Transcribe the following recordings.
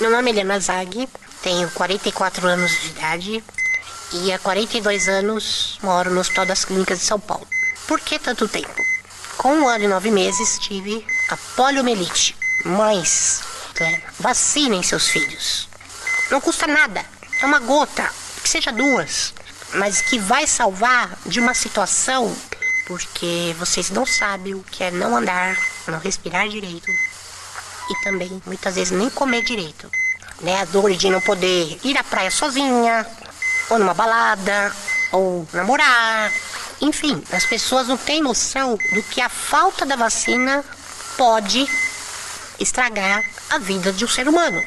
Meu nome é Helena Zag, tenho 44 anos de idade e há 42 anos moro no Hospital das Clínicas de São Paulo. Por que tanto tempo? Com um ano e nove meses tive a poliomielite. Mães, é, vacinem seus filhos. Não custa nada, é uma gota, que seja duas, mas que vai salvar de uma situação porque vocês não sabem o que é não andar, não respirar direito e também muitas vezes nem comer direito. Né? A dor de não poder ir à praia sozinha, ou numa balada, ou namorar. Enfim, as pessoas não têm noção do que a falta da vacina pode estragar a vida de um ser humano.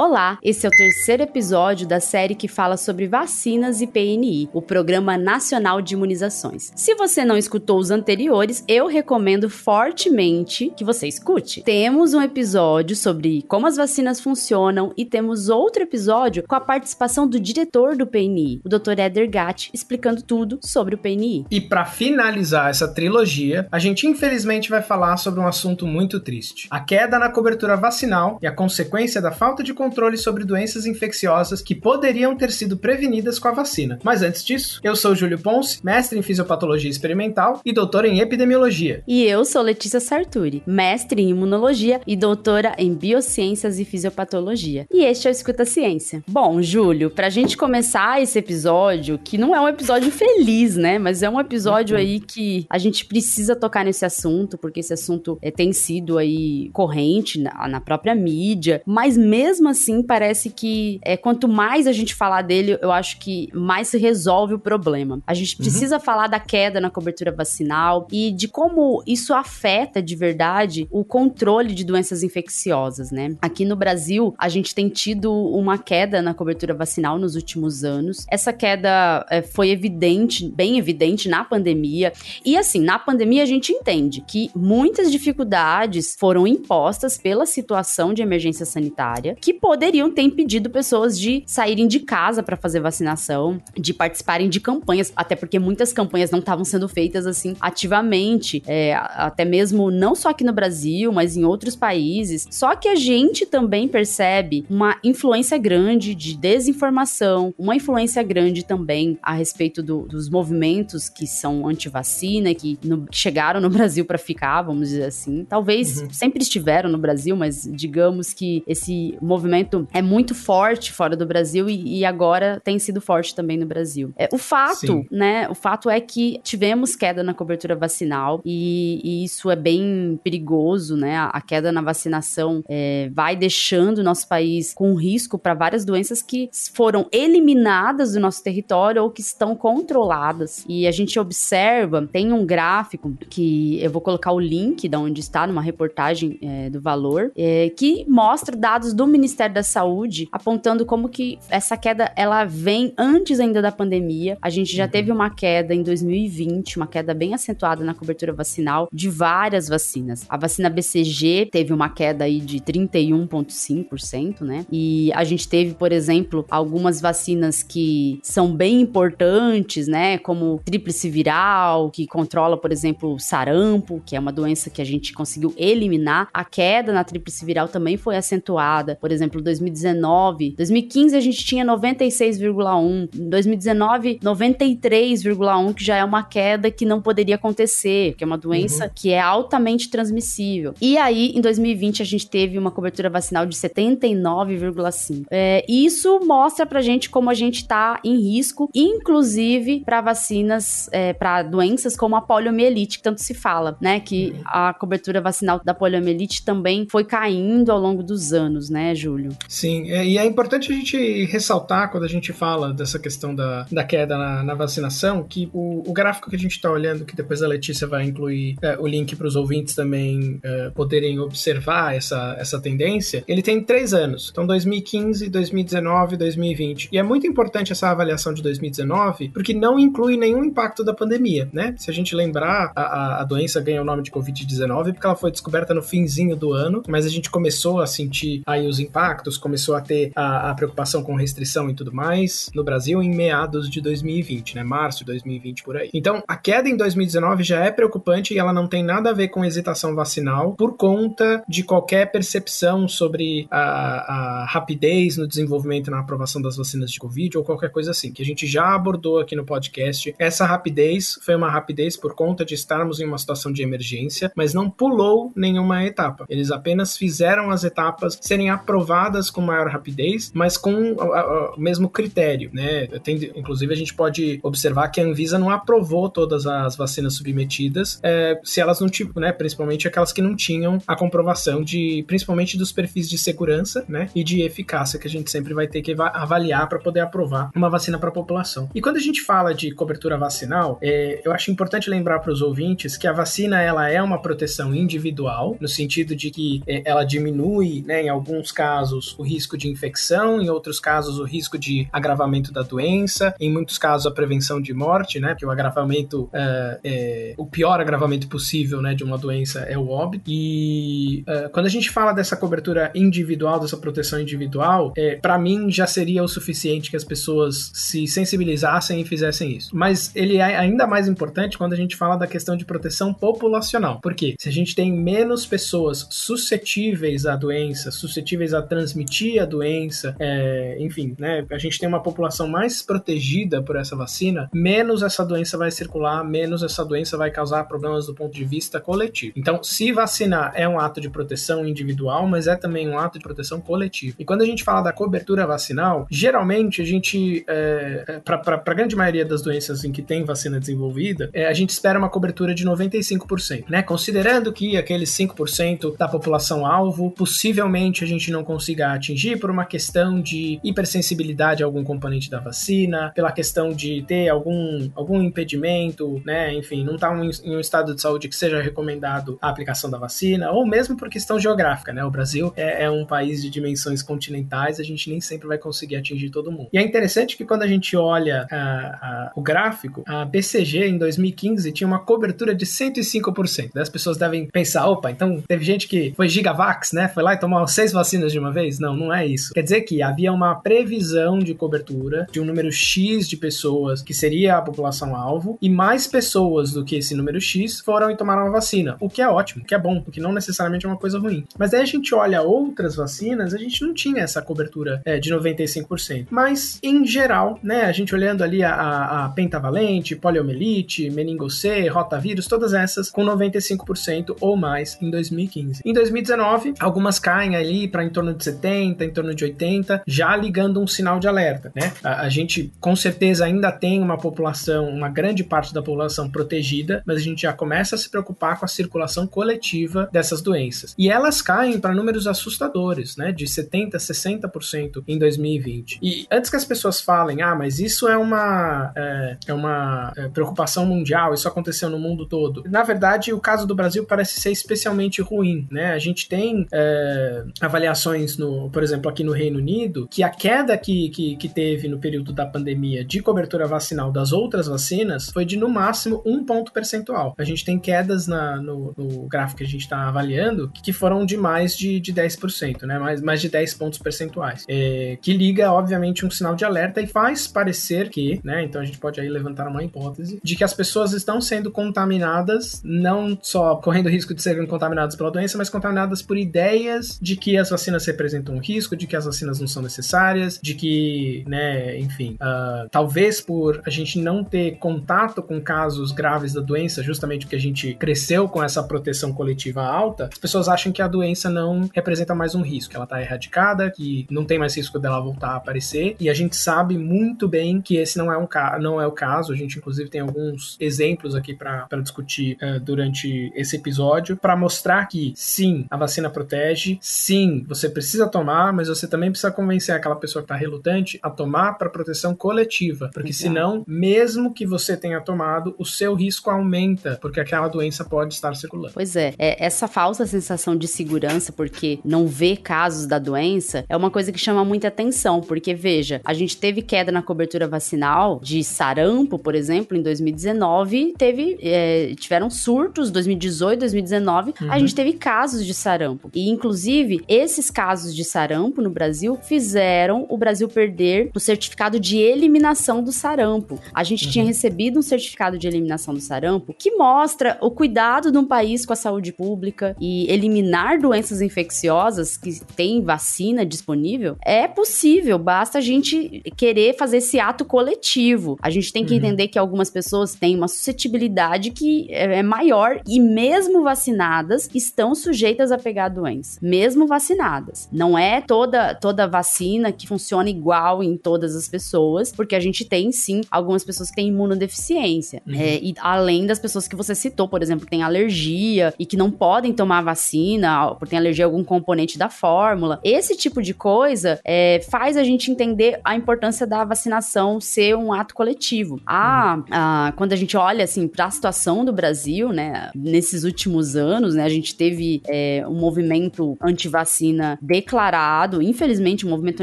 Olá, esse é o terceiro episódio da série que fala sobre vacinas e PNI, o Programa Nacional de Imunizações. Se você não escutou os anteriores, eu recomendo fortemente que você escute. Temos um episódio sobre como as vacinas funcionam e temos outro episódio com a participação do diretor do PNI, o Dr. Eder Gatti, explicando tudo sobre o PNI. E para finalizar essa trilogia, a gente infelizmente vai falar sobre um assunto muito triste: a queda na cobertura vacinal e a consequência da falta de controle sobre doenças infecciosas que poderiam ter sido prevenidas com a vacina. Mas antes disso, eu sou Júlio Ponce, mestre em fisiopatologia experimental e doutor em epidemiologia. E eu sou Letícia Sarturi, mestre em imunologia e doutora em biociências e fisiopatologia. E este é o Escuta Ciência. Bom, Júlio, pra gente começar esse episódio, que não é um episódio feliz, né? Mas é um episódio uhum. aí que a gente precisa tocar nesse assunto, porque esse assunto é, tem sido aí corrente na, na própria mídia, mas mesmo assim assim, parece que é, quanto mais a gente falar dele, eu acho que mais se resolve o problema. A gente uhum. precisa uhum. falar da queda na cobertura vacinal e de como isso afeta de verdade o controle de doenças infecciosas, né? Aqui no Brasil, a gente tem tido uma queda na cobertura vacinal nos últimos anos. Essa queda é, foi evidente, bem evidente na pandemia. E assim, na pandemia a gente entende que muitas dificuldades foram impostas pela situação de emergência sanitária, que poderiam ter impedido pessoas de saírem de casa para fazer vacinação, de participarem de campanhas, até porque muitas campanhas não estavam sendo feitas assim ativamente, é, até mesmo não só aqui no Brasil, mas em outros países. Só que a gente também percebe uma influência grande de desinformação, uma influência grande também a respeito do, dos movimentos que são anti-vacina, que no, chegaram no Brasil para ficar, vamos dizer assim. Talvez uhum. sempre estiveram no Brasil, mas digamos que esse movimento movimento é muito forte fora do Brasil e, e agora tem sido forte também no Brasil. É, o fato, Sim. né? O fato é que tivemos queda na cobertura vacinal e, e isso é bem perigoso, né? A, a queda na vacinação é, vai deixando o nosso país com risco para várias doenças que foram eliminadas do nosso território ou que estão controladas. E a gente observa, tem um gráfico que eu vou colocar o link da onde está numa reportagem é, do Valor, é, que mostra dados do Ministério Ministério da Saúde apontando como que essa queda ela vem antes ainda da pandemia. A gente já uhum. teve uma queda em 2020, uma queda bem acentuada na cobertura vacinal de várias vacinas. A vacina BCG teve uma queda aí de 31,5%, né? E a gente teve, por exemplo, algumas vacinas que são bem importantes, né? Como tríplice viral, que controla, por exemplo, o sarampo, que é uma doença que a gente conseguiu eliminar. A queda na tríplice viral também foi acentuada. Por exemplo, exemplo, 2019, 2015 a gente tinha 96,1, 2019 93,1, que já é uma queda que não poderia acontecer, que é uma doença uhum. que é altamente transmissível. E aí, em 2020 a gente teve uma cobertura vacinal de 79,5. É, isso mostra pra gente como a gente tá em risco, inclusive para vacinas, é, para doenças como a poliomielite, que tanto se fala, né? Que uhum. a cobertura vacinal da poliomielite também foi caindo ao longo dos anos, né, Júlio? Júlio. Sim, é, e é importante a gente ressaltar quando a gente fala dessa questão da, da queda na, na vacinação, que o, o, gráfico que a gente está olhando, que depois a Letícia vai incluir é, o link para os ouvintes também é, poderem observar essa, essa tendência, ele tem três anos. Então, 2015, 2019, 2020. E é muito importante essa avaliação de 2019, porque não inclui nenhum impacto da pandemia, né? Se a gente lembrar, a, a doença ganha o nome de Covid-19 porque ela foi descoberta no finzinho do ano, mas a gente começou a sentir aí os impactos impactos, começou a ter a, a preocupação com restrição e tudo mais no Brasil em meados de 2020, né? Março de 2020 por aí. Então, a queda em 2019 já é preocupante e ela não tem nada a ver com hesitação vacinal por conta de qualquer percepção sobre a, a rapidez no desenvolvimento na aprovação das vacinas de Covid ou qualquer coisa assim, que a gente já abordou aqui no podcast. Essa rapidez foi uma rapidez por conta de estarmos em uma situação de emergência, mas não pulou nenhuma etapa. Eles apenas fizeram as etapas serem aprovadas com maior rapidez, mas com o mesmo critério, né? Tem, inclusive, a gente pode observar que a Anvisa não aprovou todas as vacinas submetidas, é, se elas não tiveram, né? Principalmente aquelas que não tinham a comprovação de, principalmente dos perfis de segurança, né? E de eficácia que a gente sempre vai ter que avaliar para poder aprovar uma vacina para a população. E quando a gente fala de cobertura vacinal, é, eu acho importante lembrar para os ouvintes que a vacina ela é uma proteção individual, no sentido de que é, ela diminui, né, em alguns casos, o risco de infecção, em outros casos, o risco de agravamento da doença, em muitos casos, a prevenção de morte, né, porque o agravamento, é, é, o pior agravamento possível né, de uma doença é o óbito. E é, quando a gente fala dessa cobertura individual, dessa proteção individual, é, para mim já seria o suficiente que as pessoas se sensibilizassem e fizessem isso. Mas ele é ainda mais importante quando a gente fala da questão de proteção populacional. Porque se a gente tem menos pessoas suscetíveis à doença, suscetíveis a transmitir a doença, é, enfim, né, a gente tem uma população mais protegida por essa vacina, menos essa doença vai circular, menos essa doença vai causar problemas do ponto de vista coletivo. Então, se vacinar é um ato de proteção individual, mas é também um ato de proteção coletiva. E quando a gente fala da cobertura vacinal, geralmente a gente, é, é para a grande maioria das doenças em que tem vacina desenvolvida, é, a gente espera uma cobertura de 95%, né? Considerando que aqueles 5% da população alvo, possivelmente a gente não consiga atingir por uma questão de hipersensibilidade a algum componente da vacina, pela questão de ter algum, algum impedimento, né? Enfim, não está em um estado de saúde que seja recomendado a aplicação da vacina, ou mesmo por questão geográfica, né? O Brasil é, é um país de dimensões continentais, a gente nem sempre vai conseguir atingir todo mundo. E é interessante que quando a gente olha a, a, o gráfico, a BCG em 2015 tinha uma cobertura de 105%. As pessoas devem pensar, opa, então teve gente que foi gigavax, né? Foi lá e tomou seis vacinas de uma vez? Não, não é isso. Quer dizer que havia uma previsão de cobertura de um número X de pessoas que seria a população alvo e mais pessoas do que esse número X foram e tomaram a vacina, o que é ótimo, o que é bom, o que não necessariamente é uma coisa ruim. Mas aí a gente olha outras vacinas, a gente não tinha essa cobertura é, de 95%. Mas, em geral, né, a gente olhando ali a, a pentavalente, poliomielite, meningo C, rotavírus, todas essas com 95% ou mais em 2015. Em 2019, algumas caem ali para em torno de 70, em torno de 80, já ligando um sinal de alerta, né? A, a gente com certeza ainda tem uma população, uma grande parte da população protegida, mas a gente já começa a se preocupar com a circulação coletiva dessas doenças. E elas caem para números assustadores, né? De 70, 60% em 2020. E antes que as pessoas falem, ah, mas isso é uma é, é uma é, preocupação mundial, isso aconteceu no mundo todo. Na verdade, o caso do Brasil parece ser especialmente ruim, né? A gente tem é, avaliações, no, por exemplo, aqui no Reino Unido, que a queda que, que, que teve no período da pandemia de cobertura vacinal das outras vacinas foi de no máximo um ponto percentual. A gente tem quedas na, no, no gráfico que a gente está avaliando que foram de mais de, de 10%, né? Mais, mais de 10 pontos percentuais. É, que liga, obviamente, um sinal de alerta e faz parecer que, né? Então a gente pode aí levantar uma hipótese de que as pessoas estão sendo contaminadas, não só correndo risco de serem contaminadas pela doença, mas contaminadas por ideias de que as vacinas representam um risco, de que as vacinas não são necessárias, de que, né, enfim, uh, talvez por a gente não ter contato com casos graves da doença, justamente porque a gente cresceu com essa proteção coletiva alta, as pessoas acham que a doença não representa mais um risco, ela está erradicada, que não tem mais risco dela voltar a aparecer, e a gente sabe muito bem que esse não é, um não é o caso, a gente inclusive tem alguns exemplos aqui para discutir uh, durante esse episódio, para mostrar que sim, a vacina protege, sim, você precisa tomar, mas você também precisa convencer aquela pessoa que está relutante a tomar para proteção coletiva, porque Exato. senão, mesmo que você tenha tomado, o seu risco aumenta, porque aquela doença pode estar circulando. Pois é, é essa falsa sensação de segurança, porque não vê casos da doença, é uma coisa que chama muita atenção, porque veja, a gente teve queda na cobertura vacinal de sarampo, por exemplo, em 2019, teve, é, tiveram surtos, 2018, 2019, uhum. a gente teve casos de sarampo. E, inclusive, esses casos casos de sarampo no Brasil fizeram o Brasil perder o certificado de eliminação do sarampo. A gente uhum. tinha recebido um certificado de eliminação do sarampo que mostra o cuidado de um país com a saúde pública e eliminar doenças infecciosas que tem vacina disponível é possível, basta a gente querer fazer esse ato coletivo. A gente tem que uhum. entender que algumas pessoas têm uma suscetibilidade que é, é maior e mesmo vacinadas estão sujeitas a pegar a doença, mesmo vacinadas. Não é toda toda vacina que funciona igual em todas as pessoas, porque a gente tem sim algumas pessoas que têm imunodeficiência, uhum. é, e além das pessoas que você citou, por exemplo, que têm alergia e que não podem tomar vacina, porque tem alergia a algum componente da fórmula. Esse tipo de coisa é, faz a gente entender a importância da vacinação ser um ato coletivo. Ah, uhum. ah quando a gente olha assim para a situação do Brasil, né, nesses últimos anos, né, a gente teve é, um movimento anti-vacina declarado, infelizmente, um movimento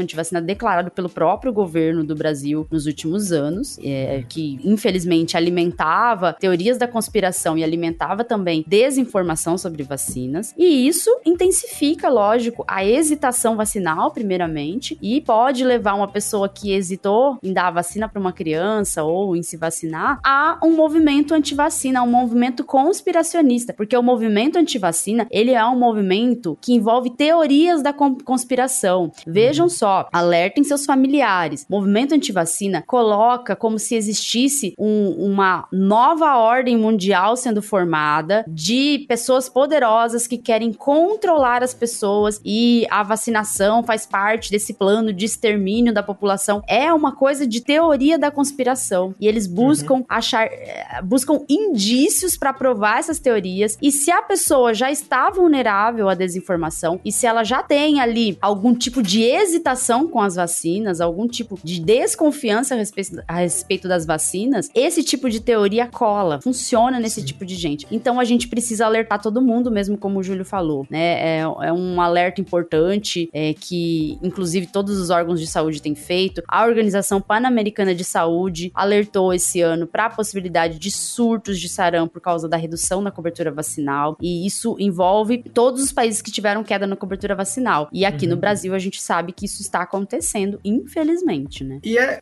anti-vacina declarado pelo próprio governo do Brasil nos últimos anos, é, que infelizmente alimentava teorias da conspiração e alimentava também desinformação sobre vacinas. E isso intensifica, lógico, a hesitação vacinal, primeiramente, e pode levar uma pessoa que hesitou em dar a vacina para uma criança ou em se vacinar a um movimento anti-vacina, um movimento conspiracionista, porque o movimento anti-vacina, ele é um movimento que envolve teorias da conspiração. Vejam só, alertem seus familiares. Movimento anti-vacina coloca como se existisse um, uma nova ordem mundial sendo formada de pessoas poderosas que querem controlar as pessoas e a vacinação faz parte desse plano de extermínio da população. É uma coisa de teoria da conspiração e eles buscam uhum. achar, eh, buscam indícios para provar essas teorias. E se a pessoa já está vulnerável à desinformação e se ela já tem ali algum tipo de hesitação com as vacinas, algum tipo de desconfiança a respeito, a respeito das vacinas, esse tipo de teoria cola, funciona nesse Sim. tipo de gente. Então a gente precisa alertar todo mundo, mesmo como o Júlio falou, né? É, é um alerta importante é, que, inclusive, todos os órgãos de saúde têm feito. A Organização Pan-Americana de Saúde alertou esse ano para a possibilidade de surtos de sarampo por causa da redução da cobertura vacinal. E isso envolve todos os países que tiveram queda na cobertura vacinal. E aqui uhum. no Brasil a gente sabe que isso está acontecendo, infelizmente, né? E é,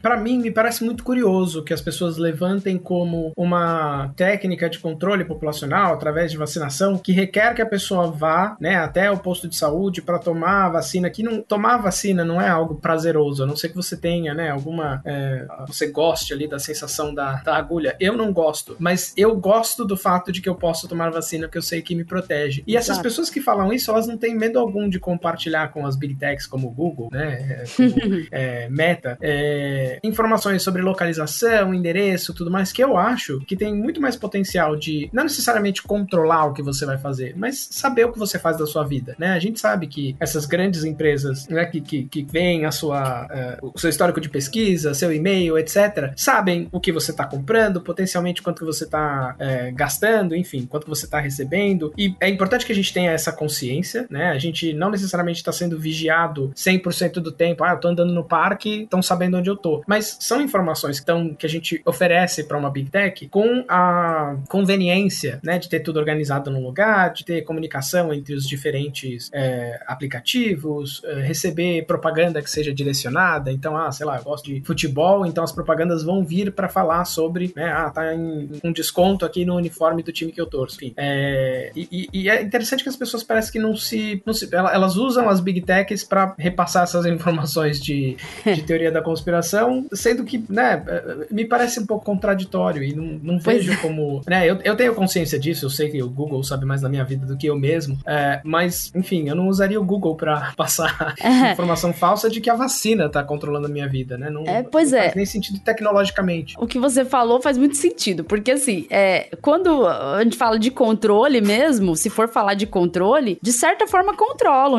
para mim, me parece muito curioso que as pessoas levantem como uma técnica de controle populacional através de vacinação que requer que a pessoa vá, né, até o posto de saúde para tomar a vacina. Que não tomar vacina não é algo prazeroso, a não ser que você tenha, né, alguma é, você goste ali da sensação da, da agulha. Eu não gosto, mas eu gosto do fato de que eu posso tomar vacina porque eu sei que me protege. E essas pessoas que falam isso, elas não têm medo algum de compartilhar com as big techs como Google, né, como, é, Meta, é, informações sobre localização, endereço, tudo mais, que eu acho que tem muito mais potencial de não necessariamente controlar o que você vai fazer, mas saber o que você faz da sua vida, né? A gente sabe que essas grandes empresas, né, que, que, que veem a sua, uh, o seu histórico de pesquisa, seu e-mail, etc., sabem o que você está comprando, potencialmente quanto que você está uh, é, gastando, enfim, quanto você está recebendo. E é importante que a gente tenha essa consciência, né? A gente não necessariamente está sendo vigiado 100% do tempo. Ah, eu tô andando no parque, estão sabendo onde eu tô. Mas são informações que, tão, que a gente oferece para uma Big Tech com a conveniência, né, de ter tudo organizado num lugar, de ter comunicação entre os diferentes é, aplicativos, é, receber propaganda que seja direcionada. Então, ah, sei lá, eu gosto de futebol, então as propagandas vão vir para falar sobre, né, ah, tá em um desconto aqui no uniforme do time que eu torço. Enfim, é, e, e, é interessante que as pessoas parecem que não se, não se elas usam as big techs para repassar essas informações de, de teoria da conspiração, sendo que, né, me parece um pouco contraditório e não, não vejo é. como, né, eu, eu tenho consciência disso, eu sei que o Google sabe mais da minha vida do que eu mesmo, é, mas, enfim, eu não usaria o Google para passar é. informação falsa de que a vacina tá controlando a minha vida, né? Não, é, pois não é. faz nem sentido tecnologicamente. O que você falou faz muito sentido, porque assim, é, quando a gente fala de controle mesmo, se for falar de controle, de certa forma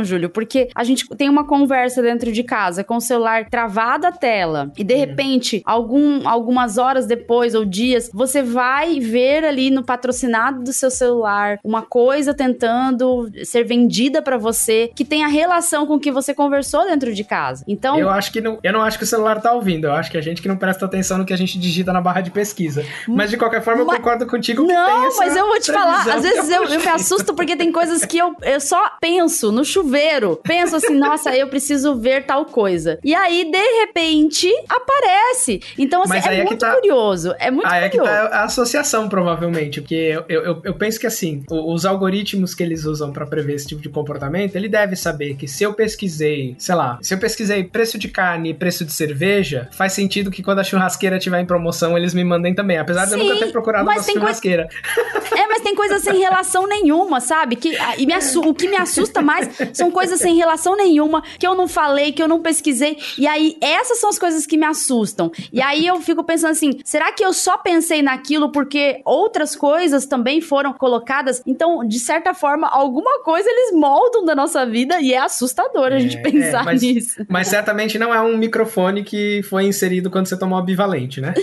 Júlio, porque a gente tem uma conversa dentro de casa com o celular travado a tela e de uhum. repente, algum, algumas horas depois ou dias, você vai ver ali no patrocinado do seu celular uma coisa tentando ser vendida para você que tem a relação com o que você conversou dentro de casa. Então, eu acho que não, eu não acho que o celular tá ouvindo, eu acho que a gente que não presta atenção no que a gente digita na barra de pesquisa. Mas de qualquer forma, mas, eu concordo contigo que Não, mas eu vou te falar, às vezes eu, eu me assusto porque tem coisas que eu, eu só penso no, chuveiro. Penso assim, nossa, eu preciso ver tal coisa. E aí, de repente, aparece. Então, assim, é, é muito tá... curioso. É muito aí curioso. é que tá a associação, provavelmente. Porque eu, eu, eu penso que, assim, os algoritmos que eles usam para prever esse tipo de comportamento, ele deve saber que se eu pesquisei, sei lá, se eu pesquisei preço de carne e preço de cerveja, faz sentido que quando a churrasqueira tiver em promoção, eles me mandem também. Apesar Sim, de eu nunca ter procurado uma churrasqueira. Coisa... É, mas tem coisas sem relação nenhuma, sabe? Que, e me assu... o que me assusta mais são coisas sem relação nenhuma, que eu não falei, que eu não pesquisei. E aí, essas são as coisas que me assustam. E aí eu fico pensando assim: será que eu só pensei naquilo porque outras coisas também foram colocadas? Então, de certa forma, alguma coisa eles moldam da nossa vida e é assustador a gente é, pensar é, mas, nisso. Mas certamente não é um microfone que foi inserido quando você tomou a bivalente, né?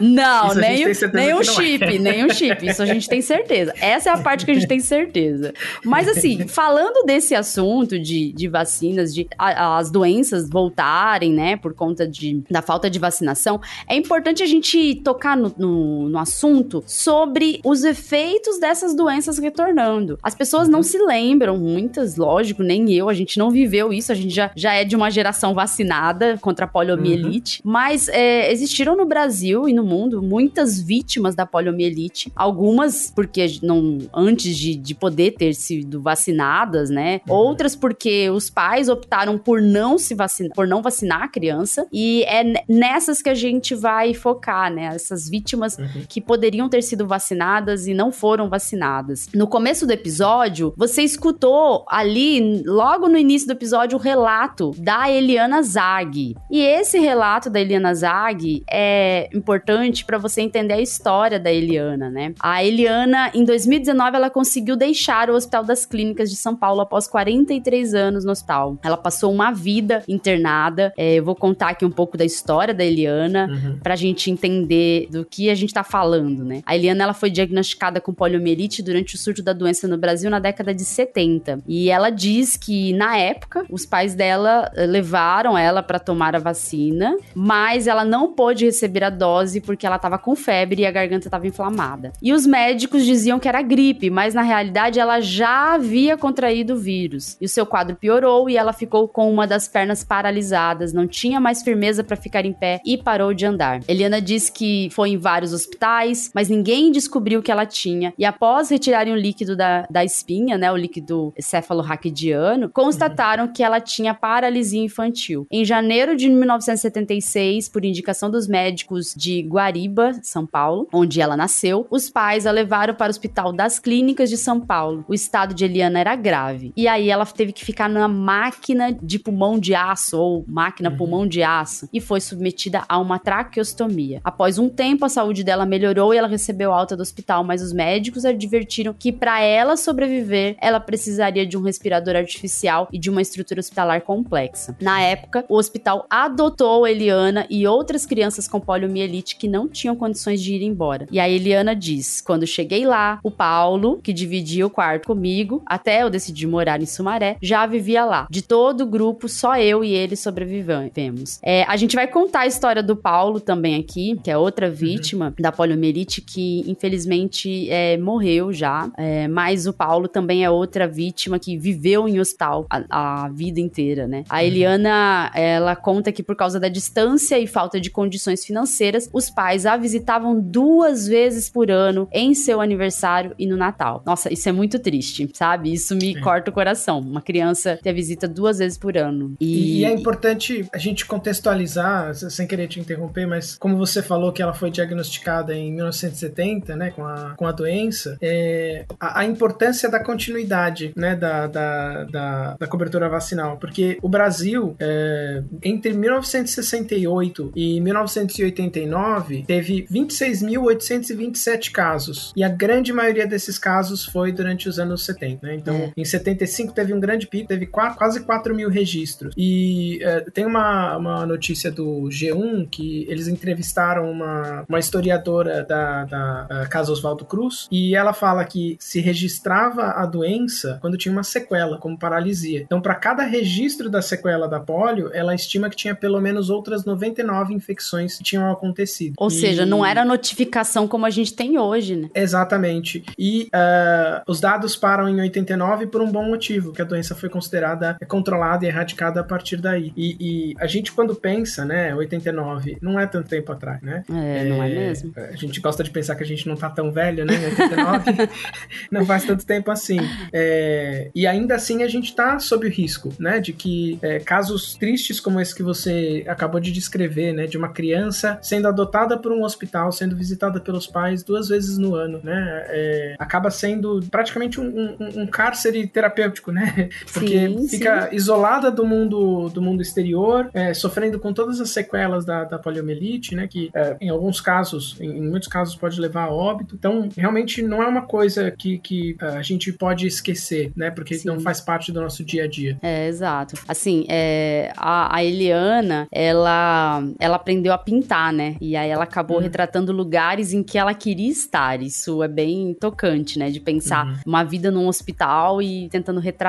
Não, nem, o, nem um chip, é. nem um chip. Isso a gente tem certeza. Essa é a parte que a gente tem certeza. Mas assim, falando desse assunto de, de vacinas, de a, as doenças voltarem, né, por conta de, da falta de vacinação, é importante a gente tocar no, no, no assunto sobre os efeitos dessas doenças retornando. As pessoas não se lembram, muitas, lógico, nem eu, a gente não viveu isso, a gente já, já é de uma geração vacinada contra a poliomielite, uhum. mas é, existiram no Brasil e no mundo muitas vítimas da poliomielite, algumas porque não antes de, de poder ter sido vacinadas, né? Uhum. Outras porque os pais optaram por não se vacinar, por não vacinar a criança, e é nessas que a gente vai focar, né? Essas vítimas uhum. que poderiam ter sido vacinadas e não foram vacinadas. No começo do episódio, você escutou ali, logo no início do episódio, o relato da Eliana Zag. E esse relato da Eliana Zag é importante para você entender a história da Eliana, né? A Eliana, em 2019, ela conseguiu deixar o Hospital das Clínicas de São Paulo após 43 anos no hospital. Ela passou uma vida internada. É, eu vou contar aqui um pouco da história da Eliana uhum. pra gente entender do que a gente tá falando, né? A Eliana, ela foi diagnosticada com poliomielite durante o surto da doença no Brasil na década de 70. E ela diz que, na época, os pais dela eh, levaram ela para tomar a vacina, mas ela não pôde receber a dose porque ela tava com febre e a garganta estava inflamada. E os médicos diziam que era gripe, mas na realidade ela já havia contraído o vírus. E o seu quadro piorou e ela ficou com uma das pernas paralisadas, não tinha mais firmeza para ficar em pé e parou de andar. Eliana diz que foi em vários hospitais, mas ninguém descobriu o que ela tinha. E após retirarem o líquido da, da espinha, né, o líquido cefalorraquidiano, constataram que ela tinha paralisia infantil. Em janeiro de 1976, por indicação dos médicos de Guariba, São Paulo, onde ela nasceu, os pais a levaram para o Hospital das Clínicas de São Paulo. O estado de Eliana era grave. E aí ela teve que ficar na máquina de pulmão de aço, ou máquina uhum. pulmão de aço, e foi submetida a uma traqueostomia. Após um tempo, a saúde dela melhorou e ela recebeu alta do hospital, mas os médicos advertiram que para ela sobreviver, ela precisaria de um respirador artificial e de uma estrutura hospitalar complexa. Na época, o hospital adotou Eliana e outras crianças com poliomielite que não tinham condições de ir embora. E a Eliana diz: quando cheguei lá, o Paulo, que dividia o quarto comigo, até eu decidir morar em Sumaré, já vivia lá. De todo o grupo, só eu e ele sobrevivemos. É, a gente vai contar a história do Paulo também aqui, que é outra uhum. vítima uhum. da poliomielite que infelizmente é, morreu já. É, mas o Paulo também é outra vítima que viveu em hospital a, a vida inteira, né? A uhum. Eliana, ela conta que por causa da distância e falta de condições financeiras, os pais a visitavam duas vezes por ano em seu aniversário e no Natal. Nossa, isso é muito triste, sabe? Isso me Sim. corta o coração. Uma criança ter visita duas vezes por ano. E... e é importante a gente contextualizar, sem querer te interromper, mas como você falou que ela foi diagnosticada em 1970, né, com a, com a doença, é, a, a importância da continuidade, né, da, da, da, da cobertura vacinal, porque o Brasil, é, entre 1968 e 1989, teve 26.827 casos, e a grande maioria desses casos foi durante os anos 70, né? Então, é. em 75 teve um grande pico, teve quase 4 mil registros. E é, tem uma, uma notícia do G1 que eles entrevistaram uma, uma historiadora da, da Casa Oswaldo Cruz, e ela fala que se registrava a doença quando tinha uma sequela, como paralisia. Então, para cada registro da sequela da polio, ela estima que tinha pelo menos outras 99 infecções que tinham acontecido. Ou e... seja, não era notificação como a gente tem hoje, né? Exatamente. E uh, os dados param em 89 por um bom motivo, que a doença foi considerada controlada e erradicada a partir daí. E, e a gente, quando pensa, né, 89, não é tanto tempo atrás, né? É, é, não é mesmo? A gente gosta de pensar que a gente não tá tão velho, né? 89 não faz tanto tempo assim. É, e ainda assim a gente tá sob o risco, né? De que é, casos tristes como esse que você acabou de descrever, né? De uma criança sendo adotada por um hospital, sendo visitada pelos pais duas vezes no ano, né? É, acaba sendo praticamente um, um, um, cárcere terapêutico, né? Porque sim, fica sim. isolada do mundo do mundo exterior, é, sofrendo com todas as sequelas da, da poliomielite, né? Que é, em alguns casos, em, em, muitos casos, pode levar a óbito. Então, realmente não é uma coisa que, que é, a gente pode esquecer, né? Porque sim. não faz parte do nosso dia a dia. É, exato. Assim, é, a, a Eliana, ela, ela aprendeu a pintar, né? E aí ela acabou uhum. retratando lugares em que ela queria estar. Isso é bem tocante, né? De pensar uhum. uma vida num hospital e tentando retratar.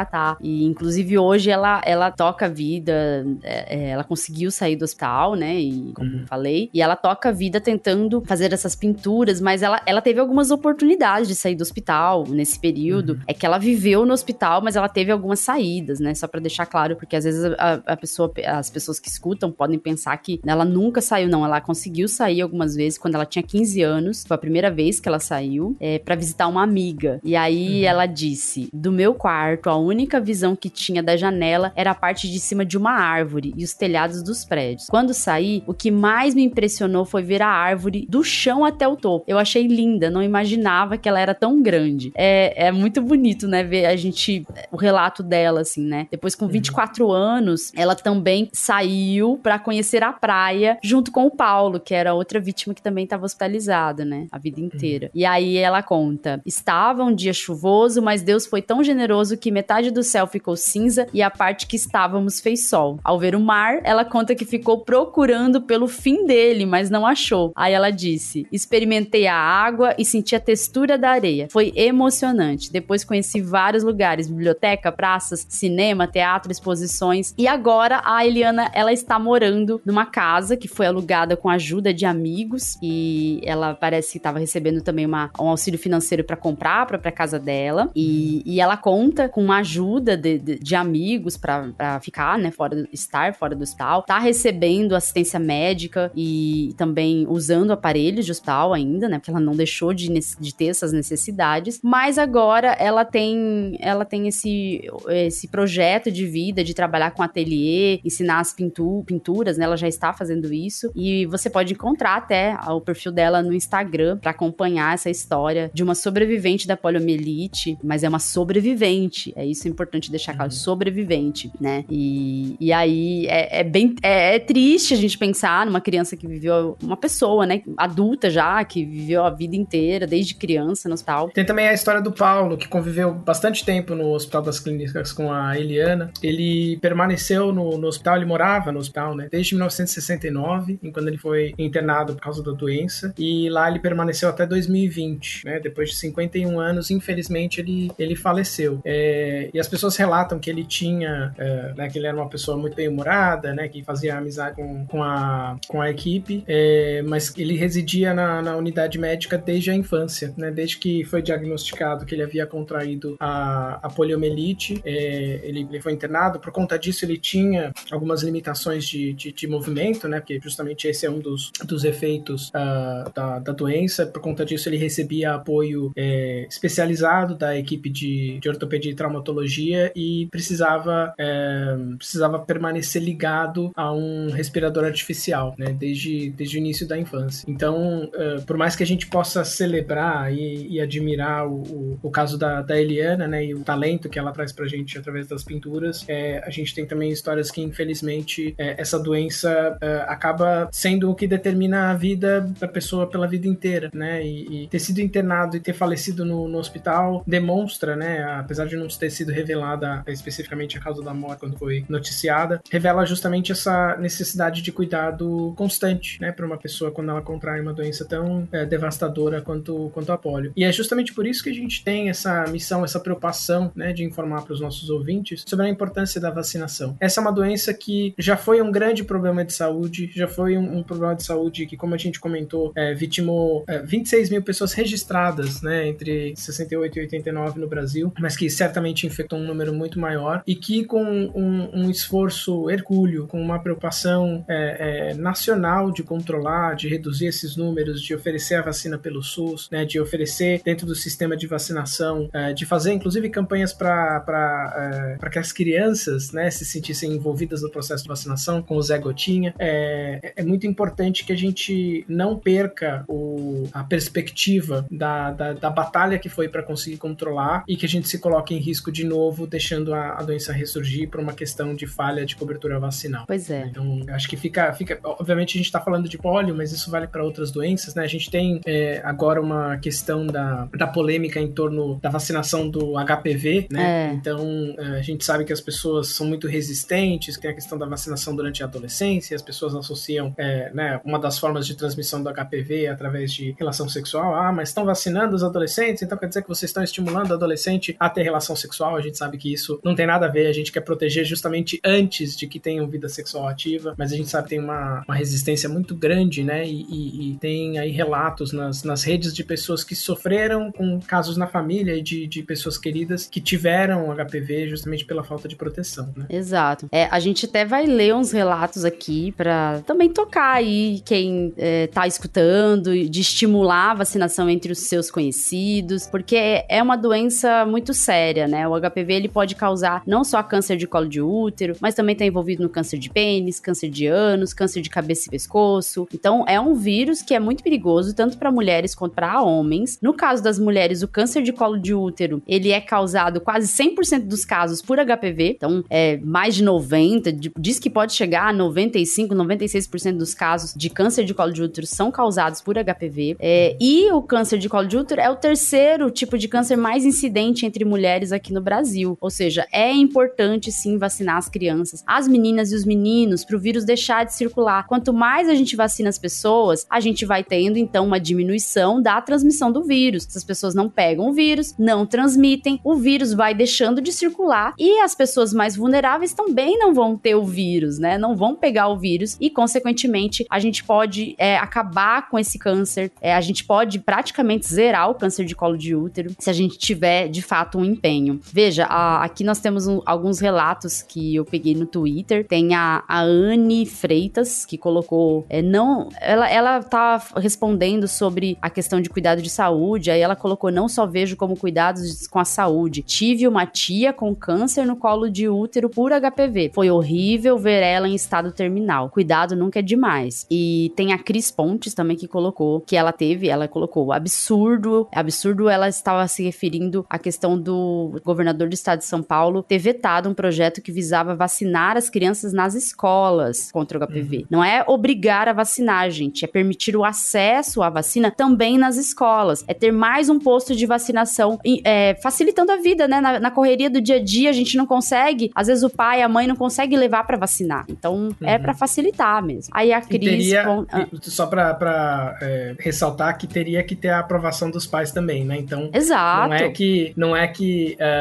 E inclusive hoje ela, ela toca a vida, é, é, ela conseguiu sair do hospital, né? E como uhum. falei, e ela toca a vida tentando fazer essas pinturas, mas ela, ela teve algumas oportunidades de sair do hospital nesse período. Uhum. É que ela viveu no hospital, mas ela teve algumas saídas, né? Só para deixar claro, porque às vezes a, a pessoa, as pessoas que escutam podem pensar que ela nunca saiu, não. Ela conseguiu sair algumas vezes quando ela tinha 15 anos. Foi a primeira vez que ela saiu é, para visitar uma amiga. E aí uhum. ela disse: do meu quarto, a única visão que tinha da janela era a parte de cima de uma árvore e os telhados dos prédios. Quando saí, o que mais me impressionou foi ver a árvore do chão até o topo. Eu achei linda, não imaginava que ela era tão grande. É, é muito bonito, né? Ver a gente, o relato dela, assim, né? Depois, com 24 uhum. anos, ela também saiu para conhecer a praia junto com o Paulo, que era outra vítima que também estava hospitalizada, né? A vida inteira. Uhum. E aí ela conta: estava um dia chuvoso, mas Deus foi tão generoso que metade do céu ficou cinza e a parte que estávamos fez sol. Ao ver o mar, ela conta que ficou procurando pelo fim dele, mas não achou. Aí ela disse: experimentei a água e senti a textura da areia. Foi emocionante. Depois conheci vários lugares: biblioteca, praças, cinema, teatro, exposições. E agora a Eliana ela está morando numa casa que foi alugada com a ajuda de amigos e ela parece que estava recebendo também uma, um auxílio financeiro para comprar a própria casa dela. E, e ela conta com uma ajuda de, de, de amigos para ficar, né, fora do, estar fora do hospital. Tá recebendo assistência médica e também usando aparelhos de hospital ainda, né? Porque ela não deixou de, de ter essas necessidades. Mas agora ela tem, ela tem esse, esse projeto de vida de trabalhar com ateliê, ensinar as pintu, pinturas, né? Ela já está fazendo isso. E você pode encontrar até o perfil dela no Instagram para acompanhar essa história de uma sobrevivente da poliomielite, mas é uma sobrevivente. É isso importante deixar claro, uhum. sobrevivente, né? E, e aí é, é bem é, é triste a gente pensar numa criança que viveu, uma pessoa, né, adulta já, que viveu a vida inteira, desde criança no hospital. Tem também a história do Paulo, que conviveu bastante tempo no Hospital das Clínicas com a Eliana. Ele permaneceu no, no hospital, ele morava no hospital, né, desde 1969, quando ele foi internado por causa da doença, e lá ele permaneceu até 2020, né, depois de 51 anos, infelizmente ele, ele faleceu. É, e as pessoas relatam que ele tinha, é, né, que ele era uma pessoa muito bem-humorada, né, que fazia amizade com, com, a, com a equipe, é, mas ele residia na, na unidade médica desde a infância, né, desde que foi diagnosticado que ele havia contraído a, a poliomielite, é, ele, ele, foi internado, por conta disso ele tinha algumas limitações de, de, de movimento, né, porque justamente esse é um dos, dos efeitos uh, da, da doença, por conta disso ele recebia apoio é, especializado da equipe de, de ortopedia e traumatologia e precisava, é, precisava permanecer ligado a um respirador artificial, né, desde, desde o início da infância. Então, uh, por mais que a gente possa celebrar e, e admirar o, o, o, caso da, da Eliana, né, e o talento que ela traz pra gente através das pinturas, é, a gente tem também histórias que, infelizmente, é, essa doença uh, acaba sendo o que determina a vida da pessoa pela vida inteira, né, e, e ter sido internado e ter falecido no, no, hospital demonstra, né, apesar de não ter sido revelada especificamente a causa da morte quando foi noticiada, revela justamente essa necessidade de cuidado constante, né, para uma pessoa quando ela contrai uma doença tão é, devastadora quanto, quanto a polio. E é justamente por isso que a gente tem essa missão, essa preocupação, né, de informar para os nossos ouvintes sobre a importância da vacinação. Essa é uma doença que já foi um grande problema de saúde, já foi um, um problema de saúde que, como a gente comentou, é, vitimou é, 26 mil pessoas registradas né, entre 68 e 89 no Brasil, mas que certamente infectou um número muito maior e que com um, um esforço hercúleo, com uma preocupação é, é, nacional de controlar, de reduzir esses números, de oferecer a vacina pelo SUS, né, de oferecer dentro do sistema de vacinação, é, de fazer inclusive campanhas para é, que as crianças né, se sentissem envolvidas no processo de vacinação com o Zé Gotinha. É, é muito importante que a gente não perca o, a perspectiva da, da, da batalha que foi para conseguir controlar e que a gente se coloque em risco de novo, deixando a, a doença ressurgir por uma questão de falha de cobertura vacinal. Pois é. Então, acho que fica, fica obviamente a gente está falando de pólio, mas isso vale para outras doenças, né? A gente tem é, agora uma questão da, da polêmica em torno da vacinação do HPV, né? É. Então, é, a gente sabe que as pessoas são muito resistentes, tem a questão da vacinação durante a adolescência, as pessoas associam, é, né, uma das formas de transmissão do HPV através de relação sexual. Ah, mas estão vacinando os adolescentes, então quer dizer que vocês estão estimulando o adolescente a ter relação sexual. A gente sabe que isso não tem nada a ver, a gente quer proteger justamente antes de que tenham vida sexual ativa, mas a gente sabe que tem uma, uma resistência muito grande, né? E, e, e, tem aí relatos nas, nas redes de pessoas que sofreram com casos na família de, de pessoas queridas que tiveram HPV justamente pela falta de proteção, né? Exato. É, a gente até vai ler uns relatos aqui para também tocar aí quem é, tá escutando, de estimular a vacinação entre os seus conhecidos, porque é uma doença muito séria, né? O HPV ele pode causar não só câncer de colo de útero, mas também tá envolvido no câncer de pênis, câncer de ânus, câncer de cabeça e pescoço. Então é um vírus que é muito perigoso tanto para mulheres quanto para homens. No caso das mulheres, o câncer de colo de útero, ele é causado quase 100% dos casos por HPV. Então é mais de 90, diz que pode chegar a 95, 96% dos casos de câncer de colo de útero são causados por HPV. É, e o câncer de colo de útero é o terceiro tipo de câncer mais incidente entre mulheres aqui no Brasil. Ou seja, é importante sim vacinar as crianças, as meninas e os meninos, para o vírus deixar de circular. Quanto mais a gente vacina as pessoas, a gente vai tendo então uma diminuição da transmissão do vírus. As pessoas não pegam o vírus, não transmitem, o vírus vai deixando de circular e as pessoas mais vulneráveis também não vão ter o vírus, né? Não vão pegar o vírus e, consequentemente, a gente pode é, acabar com esse câncer. É, a gente pode praticamente zerar o câncer de colo de útero se a gente tiver de fato um empenho. Veja, a, aqui nós temos um, alguns relatos que eu peguei no Twitter. Tem a, a Anne Freitas que colocou, é, não, ela, ela tá respondendo sobre a questão de cuidado de saúde. Aí ela colocou: não só vejo como cuidados com a saúde. Tive uma tia com câncer no colo de útero por HPV. Foi horrível ver ela em estado terminal. Cuidado nunca é demais. E tem a Cris Pontes também que colocou que ela teve, ela colocou absurdo. Absurdo, ela estava se referindo à questão do governador do estado de São Paulo ter vetado um projeto que visava vacinar as crianças nas escolas contra o HPV. Uhum. Não é obrigar a vacinar, gente, é permitir o acesso à vacina também nas escolas. É ter mais um posto de vacinação, é, facilitando a vida, né? Na, na, correria do dia a dia, a gente não consegue, às vezes o pai, a mãe não consegue levar para vacinar. Então, é uhum. é para facilitar mesmo. Aí a Cris. Teria, ah. Só para é, ressaltar que teria que ter a aprovação dos pais também, né? Então. Exato. Não é que, não é que uh,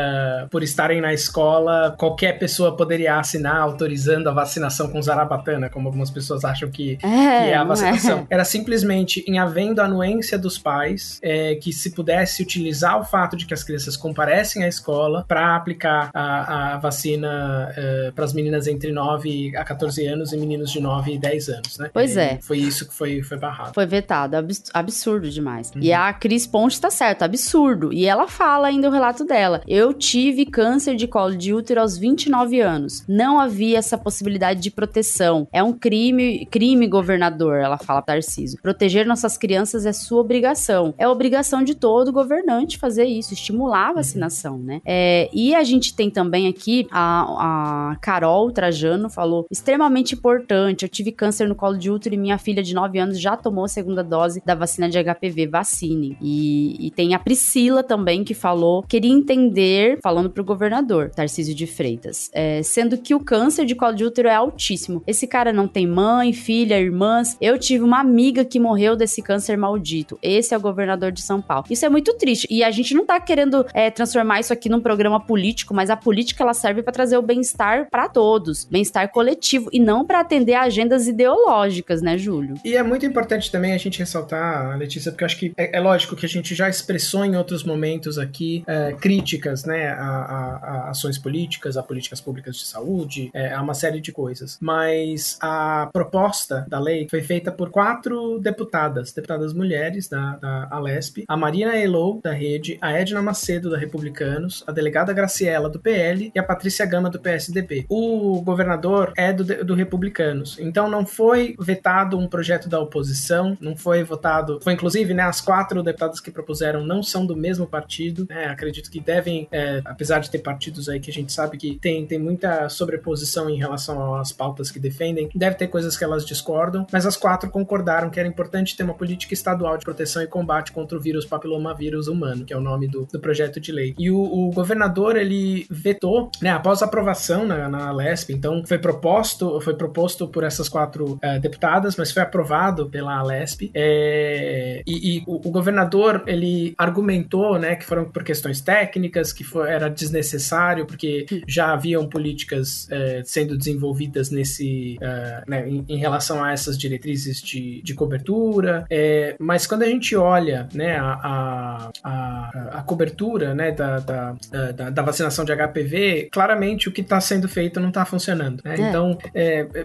por estarem na escola, qualquer pessoa poderia assinar autorizando a vacinação com zarabatana, como algumas pessoas acham que é, que é a vacinação. É. Era simplesmente em havendo anuência dos pais é, que se pudesse utilizar o fato de que as crianças comparecem à escola para aplicar a, a vacina uh, para as meninas entre 9 a 14 anos e meninos de 9 e 10 anos, né? Pois é. Foi isso que foi, foi barrado. Foi vetado, absurdo demais. Uhum. E a Cris Ponte tá certo, absurdo. E ela fala ainda o relato dela. Eu tive câncer de colo de útero aos 29 anos. Não havia essa possibilidade de proteção. É um crime, crime governador, ela fala para Tarcísio. Proteger nossas crianças é sua obrigação. É obrigação de todo governante fazer isso, estimular a uhum. vacinação, né? É, e a gente tem também aqui a, a Carol Trajano falou extremamente importante. Eu tive câncer no colo de útero e minha filha de 9 anos já tomou a segunda dose da vacina de HPV, vacine. E, e tem a Priscila também que falou, queria entender, falando pro governador, Tarcísio de Freitas, é, sendo que o câncer de colo de útero é altíssimo. Esse cara não tem mãe, filha, irmãs. Eu tive uma amiga que morreu desse câncer maldito. Esse é o governador de São Paulo. Isso é muito triste. E a gente não tá querendo é, transformar isso aqui num programa político, mas a política ela serve para trazer o bem-estar para todos, bem-estar coletivo e não para atender agendas ideológicas, né, Júlio? E é muito importante também a gente ressaltar, Letícia, porque acho que é, é lógico que a gente já expressou em outros momentos aqui é, críticas né, a, a, a, ações políticas, a políticas públicas de saúde, é, a uma série de coisas. Mas a proposta da lei foi feita por quatro deputadas, deputadas mulheres da, da Alesp, a Marina Elou, da Rede, a Edna Macedo, da Republicanos, a delegada Graciela, do PL, e a Patrícia Gama, do PSDB. O governador é do, do Republicanos. Então não foi vetado um projeto da oposição, não foi votado. Foi inclusive, né, as quatro deputadas que propuseram não são do mesmo partido, né? Acredito que devem, é, apesar de ter partidos aí que a gente sabe que tem, tem muita sobreposição em relação às pautas que defendem, deve ter coisas que elas discordam, mas as quatro concordaram que era importante ter uma política estadual de proteção e combate contra o vírus papilomavírus humano, que é o nome do, do projeto de lei. E o, o governador, ele vetou, né, após a aprovação na, na então foi proposto, foi proposto por essas quatro é, deputadas, mas foi aprovado pela Alesp. É, e, e o, o, governador ele argumentou, né, que foram por questões técnicas, que foi, era desnecessário porque já haviam políticas é, sendo desenvolvidas nesse, é, né, em, em, relação a essas diretrizes de, de cobertura. É, mas quando a gente olha, né, a, a, a cobertura, né, da, da, da, da, vacinação de HPV, claramente o que está sendo feito não está funcionando. Né? É. Então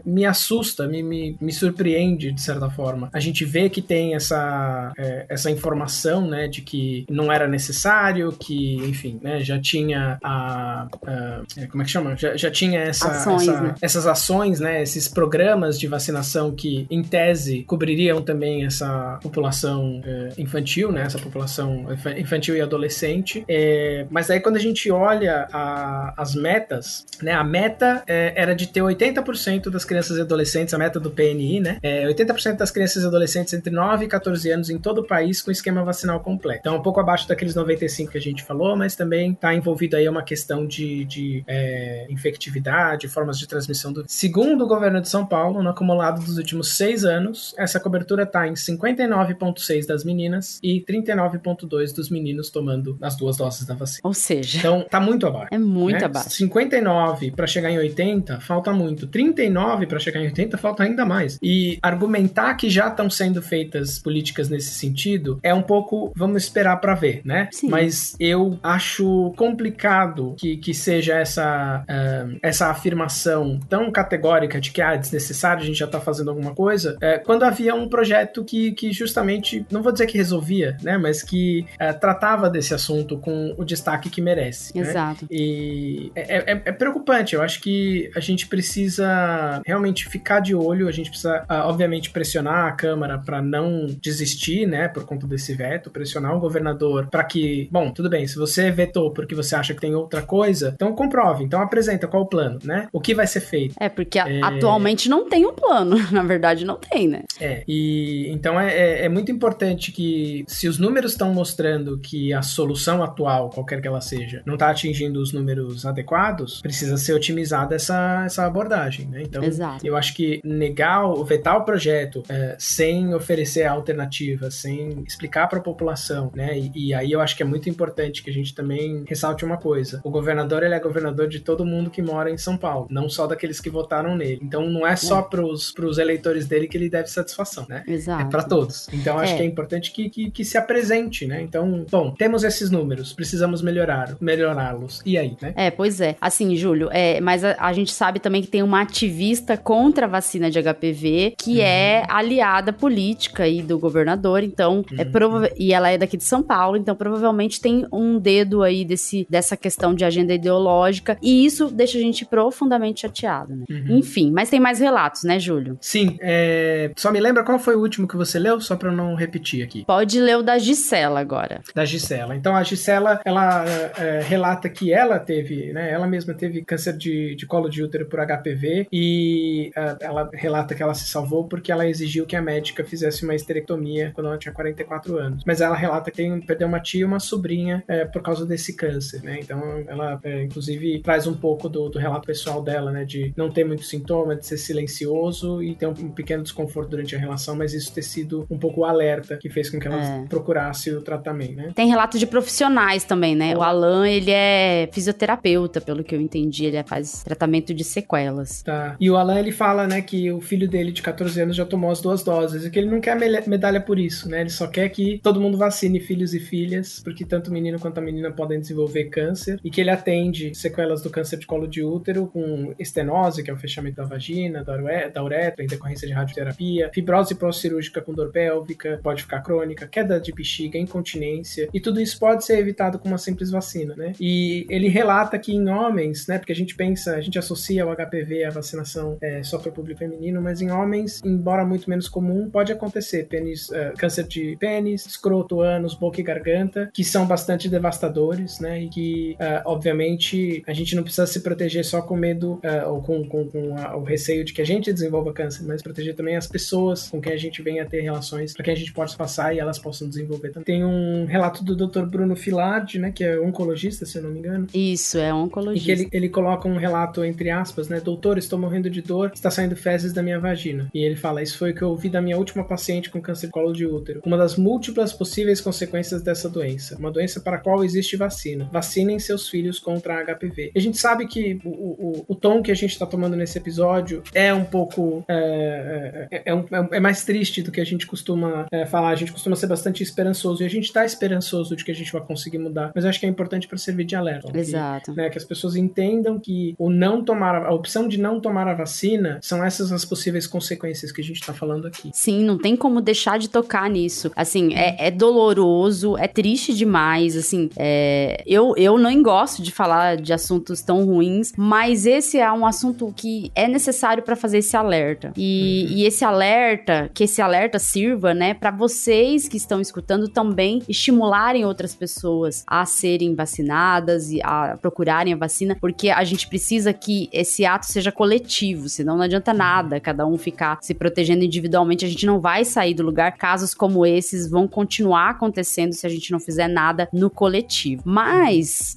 me assusta, me, me, me surpreende de certa forma. A gente vê que tem essa, é, essa informação, né, de que não era necessário, que, enfim, né, já tinha a, a é, como é que chama? Já, já tinha essa, ações, essa, né? essas ações, né, esses programas de vacinação que, em tese, cobririam também essa população é, infantil, né, essa população infantil e adolescente. É, mas aí quando a gente olha a, as metas, né, a meta é, era de ter 80% das crianças e adolescentes, a meta do PNI, né, 80% é, das crianças e adolescentes entre 9 e 14 anos em todo o país com esquema vacinal completo. Então, um pouco abaixo daqueles 95 que a gente falou, mas também está envolvido aí uma questão de, de é, infectividade, formas de transmissão do. Segundo o governo de São Paulo, no acumulado dos últimos seis anos, essa cobertura está em 59,6% das meninas e 39,2% dos meninos tomando as duas doses da vacina. Ou seja, então tá muito abaixo. É muito né? abaixo. 59 para chegar em 80 falta muito. 39 para chegar em 80 falta ainda mais. E argumentar que já estão sendo feitas políticas nesse sentido é um pouco, vamos esperar para ver, né? Sim. Mas eu acho complicado que, que seja essa, uh, essa afirmação tão categórica de que ah, é desnecessário, a gente já tá fazendo alguma coisa, uh, quando havia um projeto que, que justamente, não vou dizer que resolvia, né? Mas que uh, tratava desse assunto com o destaque que merece. Né? Exato. Né? E é, é, é, preocupante, eu acho que a gente precisa realmente ficar de olho, a gente precisa, ah, obviamente, pressionar a Câmara para não desistir, né, por conta desse veto, pressionar o governador para que, bom, tudo bem, se você vetou porque você acha que tem outra coisa, então comprove, então apresenta qual o plano, né? O que vai ser feito? É, porque é... atualmente não tem um plano, na verdade não tem, né? É, e então é, é, é muito importante que se os números estão mostrando que a solução atual, qualquer que ela seja, não está atingindo os números adequados, precisa ser otimizada essa, essa abordagem, né? Então, Exato. eu acho que negar, vetar o projeto é, sem oferecer alternativas, sem explicar para a população, né? E, e, aí eu acho que é muito importante que a gente também ressalte uma coisa: o governador ele é governador de todo mundo que mora em São Paulo, não só daqueles que votaram nele. Então não é só é. para os eleitores dele que ele deve satisfação, né? Exato. É para todos. Então acho é. que é importante que, que, que, se apresente, né? Então, bom, temos esses números, precisamos melhorar, melhorá-los. E aí, né? É, pois é. Assim, Júlio, é, mas a, a gente sabe também que tem uma ativista contra a vacina de HPV que uhum. é aliada política aí do governador, então é uhum. é provável e ela é daqui de São Paulo, então provavelmente tem um dedo aí desse dessa questão de agenda ideológica e isso deixa a gente profundamente chateado, né? Uhum. Enfim, mas tem mais relatos, né, Júlio? Sim, é... só me lembra qual foi o último que você leu, só para não repetir aqui. Pode ler o da Gisela agora. Da Gisela. Então a Gisela, ela é, é, relata que ela teve, né, ela mesma teve câncer de, de colo de útero por HPV e é, ela relata que ela se salvou porque ela exigiu que a médica fizesse uma esterectomia quando ela tinha 44 anos. Mas ela relata que tem, perdeu uma tia e uma sobrinha é, por causa desse câncer, né? Então ela, é, inclusive, traz um pouco do, do, relato pessoal dela, né? De não ter muito sintoma, de ser silencioso e ter um, um, pequeno desconforto durante a relação, mas isso ter sido um pouco o alerta que fez com que ela é. procurasse o tratamento, né? Tem relato de profissionais também, né? O Alan, ele é fisioterapeuta, pelo que eu entendi, ele faz tratamento de sequelas. Tá. E o Alan, ele fala, né, que o filho dele de 14 anos já tomou as duas doses e que ele não quer medalha por isso, né? Ele só quer que todo mundo vacine filhos e filhas, porque tanto o menino quanto a menina podem desenvolver câncer e que ele atende sequelas do câncer de colo de útero com estenose, que é o fechamento da vagina, da uretra, em decorrência de radioterapia, fibrose pós-cirúrgica com dor pélvica, pode ficar crônica, queda de bexiga, incontinência, e tudo isso pode ser evitado com uma simples vacina, né? E ele relata que em homens, né, porque a gente pensa, a gente associa o HPV à vacinação é, só para o público feminino, mas em homens, embora muito menos comum, pode acontecer pênis, uh, câncer de pênis, escroto, ânus, boca e garganta, que são bastante devastadores, né? E que, uh, obviamente, a gente não precisa se proteger só com medo uh, ou com, com, com a, o receio de que a gente desenvolva câncer, mas proteger também as pessoas com quem a gente venha a ter relações para que a gente possa passar e elas possam desenvolver também. Tem um relato do Dr. Bruno Filardi, né? Que é oncologista, se eu não me engano. Isso, é oncologista. E que ele, ele coloca um relato entre aspas, né? Doutor, estou morrendo de dor, está saindo fezes da minha vagina. E ele fala: Isso foi o que eu ouvi da minha última paciente com câncer de colo de útero. Uma das múltiplas possíveis consequências dessa doença. Uma doença para a qual existe vacina. Vacinem seus filhos contra a HPV. A gente sabe que o, o, o tom que a gente está tomando nesse episódio é um pouco. É, é, é, um, é, mais triste do que a gente costuma é, falar. A gente costuma ser bastante esperançoso. E a gente está esperançoso de que a gente vai conseguir mudar. Mas acho que é importante para servir de alerta. Exato. Que, né, que as pessoas entendam que o não tomar a, a opção de não tomar a vacina são essas as possíveis consequências que a gente está falando aqui. Sim, não tem como deixar de tocar nisso. Assim, é, é doloroso, é triste demais. Assim, é, eu, eu não gosto de falar de assuntos tão ruins, mas esse é um assunto que é necessário para fazer esse alerta. E, uhum. e, esse alerta, que esse alerta sirva, né, para vocês que estão escutando também estimularem outras pessoas a serem vacinadas e a procurarem a vacina, porque a gente precisa que esse ato seja coletivo, senão não adianta nada cada um ficar se protegendo individualmente, a gente não vai sair do lugar. Casos como esses vão continuar acontecendo se a gente não fizer nada no coletivo. Mas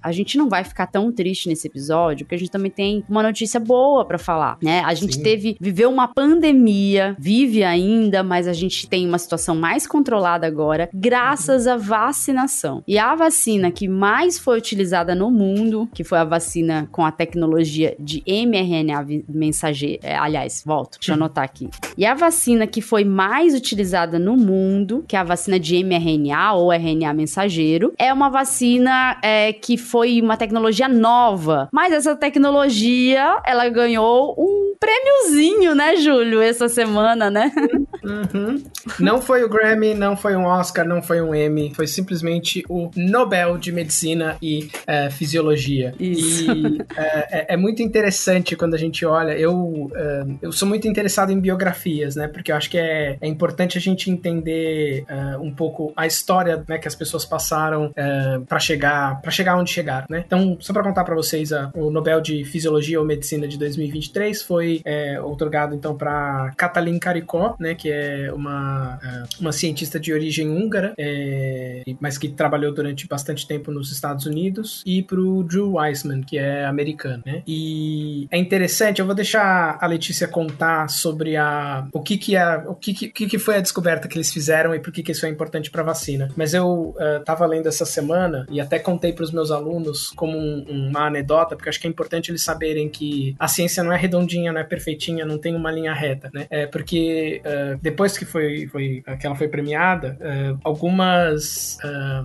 a gente não vai ficar tão triste nesse episódio, porque a gente também tem uma notícia boa para falar, né? A gente Sim. teve viveu uma pandemia, vive ainda, mas a gente tem uma situação mais controlada agora, graças à vacinação. E a vacina que mais foi utilizada no mundo, que foi a vacina com a tecnologia de mRNA mensageiro. É, aliás, volto, deixa eu anotar aqui. E a vacina que foi mais utilizada no mundo, que é a vacina de mRNA ou RNA mensageiro, é uma vacina é, que foi uma tecnologia nova. Mas essa tecnologia, ela ganhou um prêmiozinho, né, Júlio, essa semana, né? Uhum. Não foi o Grammy, não foi um Oscar, não foi um Emmy, foi simplesmente o Nobel de Medicina e é, Fisiologia. Isso. E é, é, é, muito interessante quando a gente olha. Eu, é, eu sou muito interessado em biografias, né? Porque eu acho que é, é importante a gente entender é, um pouco a história né, que as pessoas passaram para chegar para chegar onde chegaram, né? Então, só para contar para vocês, o Nobel de Fisiologia ou Medicina de 2023 foi otorgado então para Katalin Karikó, né? Que é uma, uma cientista de origem húngara, mas que trabalhou durante bastante tempo nos Estados Unidos, e para o Drew Weissman, que é americano, né? E é interessante, eu vou deixar a Letícia contar sobre a o que que é, o que que, que foi a descoberta que eles fizeram e por que que isso é importante para vacina. Mas eu uh, lendo essa semana e até contei para os meus alunos como um, uma anedota, porque acho que é importante eles saberem que a ciência não é redondinha, não é perfeitinha, não tem uma linha reta, né? É porque uh, depois que foi, foi que ela foi premiada, uh, algumas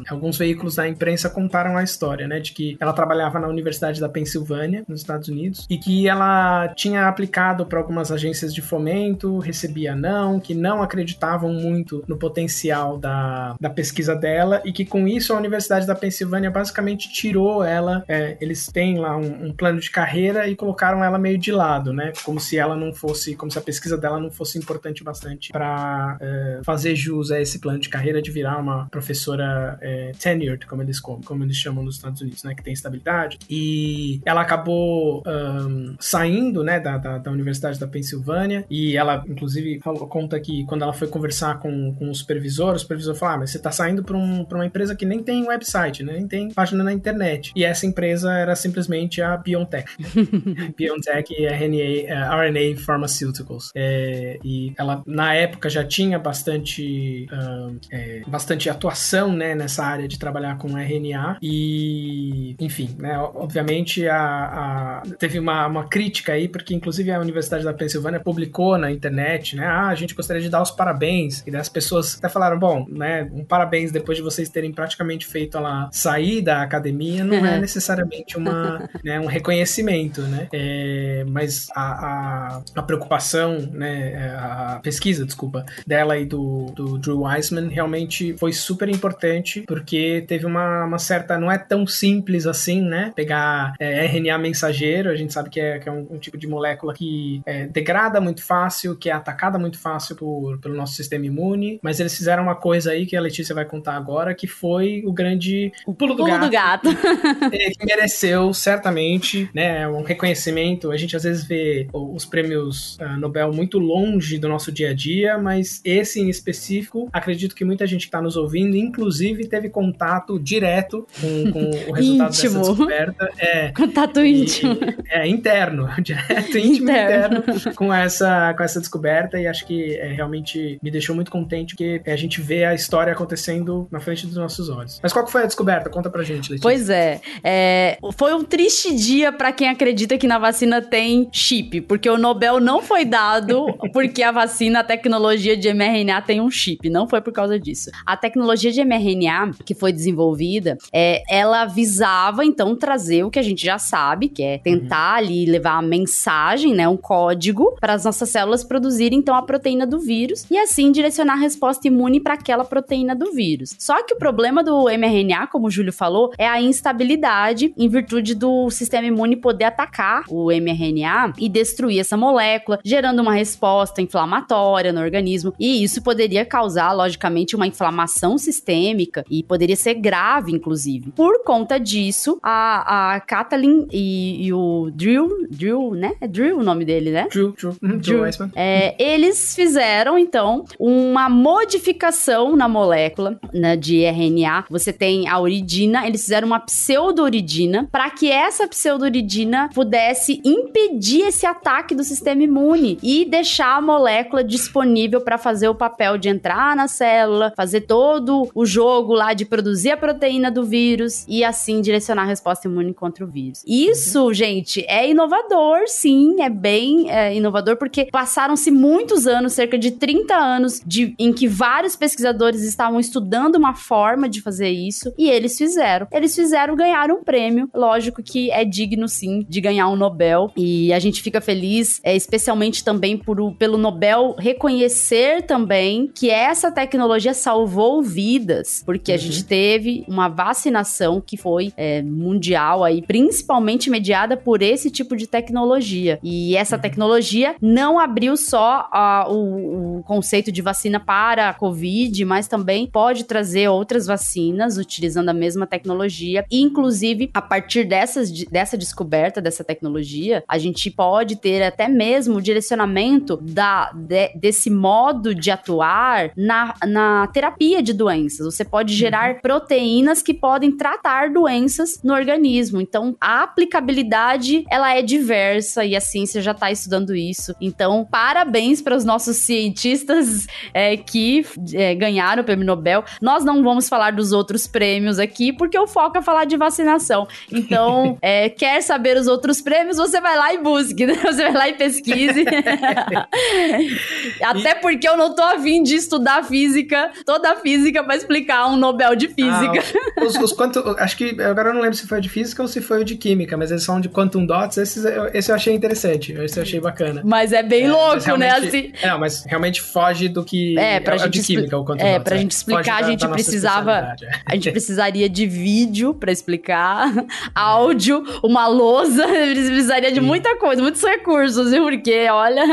alguns veículos da imprensa contaram a história, né, de que ela trabalhava na Universidade da Pensilvânia, nos Estados Unidos, e que ela tinha aplicado para algumas agências de fomento, recebia não, que não acreditavam muito no potencial da, da pesquisa dela e que com isso a Universidade da Pensilvânia basicamente tirou ela. É, eles têm lá um, um, plano de carreira e colocaram ela meio de lado, né? Como se ela não fosse, como se a pesquisa dela não fosse importante bastante para é, fazer jus a esse plano de carreira de virar uma professora é, tenured, como eles como, eles chamam nos Estados Unidos, né? Que tem estabilidade. E ela acabou um, saindo, né? Da, da, da Universidade da Pensilvânia e ela, inclusive, falou, conta que quando ela foi conversar com, com o supervisor, o supervisor falou: ah, mas você tá saindo para um, uma empresa que nem tem website, né? nem tem página na internet. E essa empresa era simplesmente a BioNTech. BioNTech e RNA, uh, RNA Pharmaceuticals. É, e ela, na na época já tinha bastante, uh, é, bastante atuação né, nessa área de trabalhar com RNA e, enfim, né, obviamente a, a, teve uma, uma crítica aí, porque inclusive a Universidade da Pensilvânia publicou na internet, né, ah, a gente gostaria de dar os parabéns, e daí as pessoas até falaram, bom, né, um parabéns depois de vocês terem praticamente feito ela sair da academia, não é necessariamente uma, né, um reconhecimento, né, é, mas a, a, a preocupação, né, a pesquisa, desculpa, dela e do, do Drew Weissman realmente foi super importante, porque teve uma, uma certa, não é tão simples assim, né, pegar é, RNA mensageiro, a gente sabe que é, que é um, um, tipo de molécula que é, degrada muito fácil, que é atacada muito fácil por, pelo nosso sistema imune, mas eles fizeram uma coisa aí que a Letícia vai contar agora, que foi o grande o pulo do pulo gato, do gato. É, que mereceu certamente, né, um reconhecimento. A gente às vezes vê os prêmios uh, Nobel muito longe do nosso dia a dia, mas esse em específico, acredito que muita gente que está nos ouvindo, inclusive, teve contato direto com, com o resultado dessa descoberta. É, contato e, íntimo. É, interno, direto, íntimo interno. interno, com essa, com essa descoberta, e acho que é, realmente me deixou muito contente, porque a gente vê a história acontecendo na frente dos nossos olhos. Mas qual que foi a descoberta? Conta pra gente, Letícia. Pois é, é foi um triste dia para quem acredita que na vacina tem chip, porque o Nobel não foi dado porque a vacina, a tecnologia de mRNA tem um chip, não foi por causa disso. A tecnologia de mRNA que foi desenvolvida, é, ela visava então trazer o que a gente já sabe, que é tentar uhum. ali levar a mensagem, né, um código para as nossas células produzirem então a proteína do vírus e assim direcionar a resposta imune para aquela proteína do vírus. Só que o problema do mRNA, como o Júlio falou, é a instabilidade em virtude do sistema imune poder atacar o mRNA e destruir essa molécula, gerando uma resposta inflamatória no organismo. E isso poderia causar, logicamente, uma inflamação sistêmica e poderia ser grave, inclusive. Por conta disso, a, a Kathleen e, e o Drew, Drew, né? É Drew o nome dele, né? Drew, Drew, uhum, Drew, Drew é, eles fizeram, então, uma modificação na molécula né, de RNA. Você tem a uridina, eles fizeram uma pseudouridina para que essa pseudouridina pudesse impedir esse ataque do sistema imune e deixar a molécula disponível para fazer o papel de entrar na célula, fazer todo o jogo lá de produzir a proteína do vírus e assim direcionar a resposta imune contra o vírus. Isso, uhum. gente, é inovador, sim, é bem é, inovador porque passaram-se muitos anos, cerca de 30 anos, de, em que vários pesquisadores estavam estudando uma forma de fazer isso e eles fizeram. Eles fizeram ganhar um prêmio, lógico que é digno sim de ganhar um Nobel e a gente fica feliz, é, especialmente também por, pelo Nobel reconhecer também que essa tecnologia salvou vidas, porque uhum. a gente teve uma vacinação que foi é, mundial aí, principalmente mediada por esse tipo de tecnologia. E essa uhum. tecnologia não abriu só o, o, conceito de vacina para a Covid, mas também pode trazer outras vacinas utilizando a mesma tecnologia. E, inclusive, a partir dessas, dessa descoberta dessa tecnologia, a gente pode ter até mesmo o direcionamento da, de, desse modo de atuar na, na terapia de doenças. Você pode gerar uhum. proteínas que podem tratar doenças no organismo. Então, a aplicabilidade ela é diversa e a ciência já está estudando isso. Então, parabéns para os nossos cientistas é, que é, ganharam o prêmio Nobel. Nós não vamos falar dos outros prêmios aqui, porque o foco é falar de vacinação. Então, é, quer saber os outros prêmios, você vai lá e busque, né? Você vai lá e pesquise. Até porque eu não tô afim de estudar física, toda a física, para explicar um Nobel de física. Ah, os, os quanto, acho que agora eu não lembro se foi de física ou se foi o de química, mas eles são de quantum dots. Esse, esse eu achei interessante, esse eu achei bacana. Mas é bem é, louco, né? Assim... É, mas realmente foge do que é, pra é, gente de química, o quantum É, dots, pra é. gente explicar, a gente precisava. É. A gente precisaria de vídeo para explicar, áudio, uma lousa, precisaria de Sim. muita coisa, muitos recursos, viu? Porque, olha.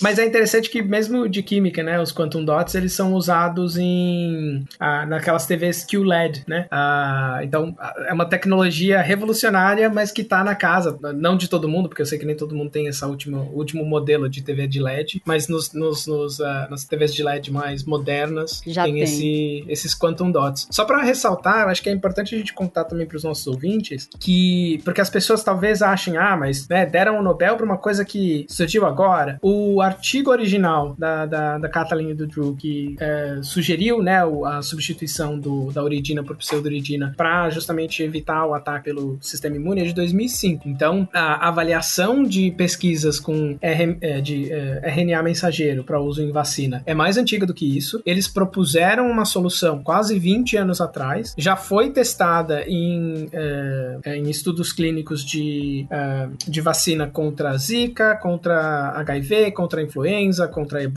Mas é interessante que mesmo de química, né? Os quantum dots, eles são usados em ah, naquelas TVs QLED, né? Ah, então, é uma tecnologia revolucionária, mas que tá na casa, não de todo mundo, porque eu sei que nem todo mundo tem essa última, último modelo de TV de LED, mas nos, nos, nos uh, nas TVs de LED mais modernas Já tem, tem. Esse, esses quantum dots. Só para ressaltar, acho que é importante a gente contar também para os nossos ouvintes que, porque as pessoas talvez achem, ah, mas né, deram o Nobel para uma coisa que surgiu agora. O artigo original da da, da, da e do Drew, que é, sugeriu né, a substituição do, da uridina por pseudouridina para justamente evitar o ataque pelo sistema imune é de 2005. Então, a avaliação de pesquisas com R, é, de é, RNA mensageiro para uso em vacina é mais antiga do que isso. Eles propuseram uma solução quase 20 anos atrás, já foi testada em, é, é em estudos clínicos de, é, de vacina contra Zika, contra HIV, contra influenza, contra ebola.